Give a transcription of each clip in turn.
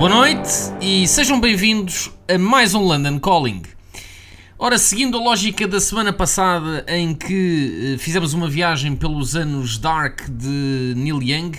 Boa noite e sejam bem-vindos a mais um London Calling. Ora, seguindo a lógica da semana passada em que eh, fizemos uma viagem pelos anos Dark de Neil Young,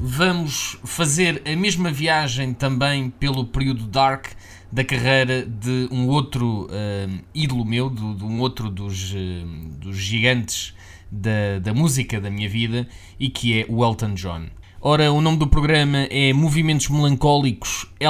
vamos fazer a mesma viagem também pelo período Dark da carreira de um outro eh, ídolo meu, de, de um outro dos, eh, dos gigantes da, da música da minha vida e que é o Elton John. Ora, o nome do programa é Movimentos Melancólicos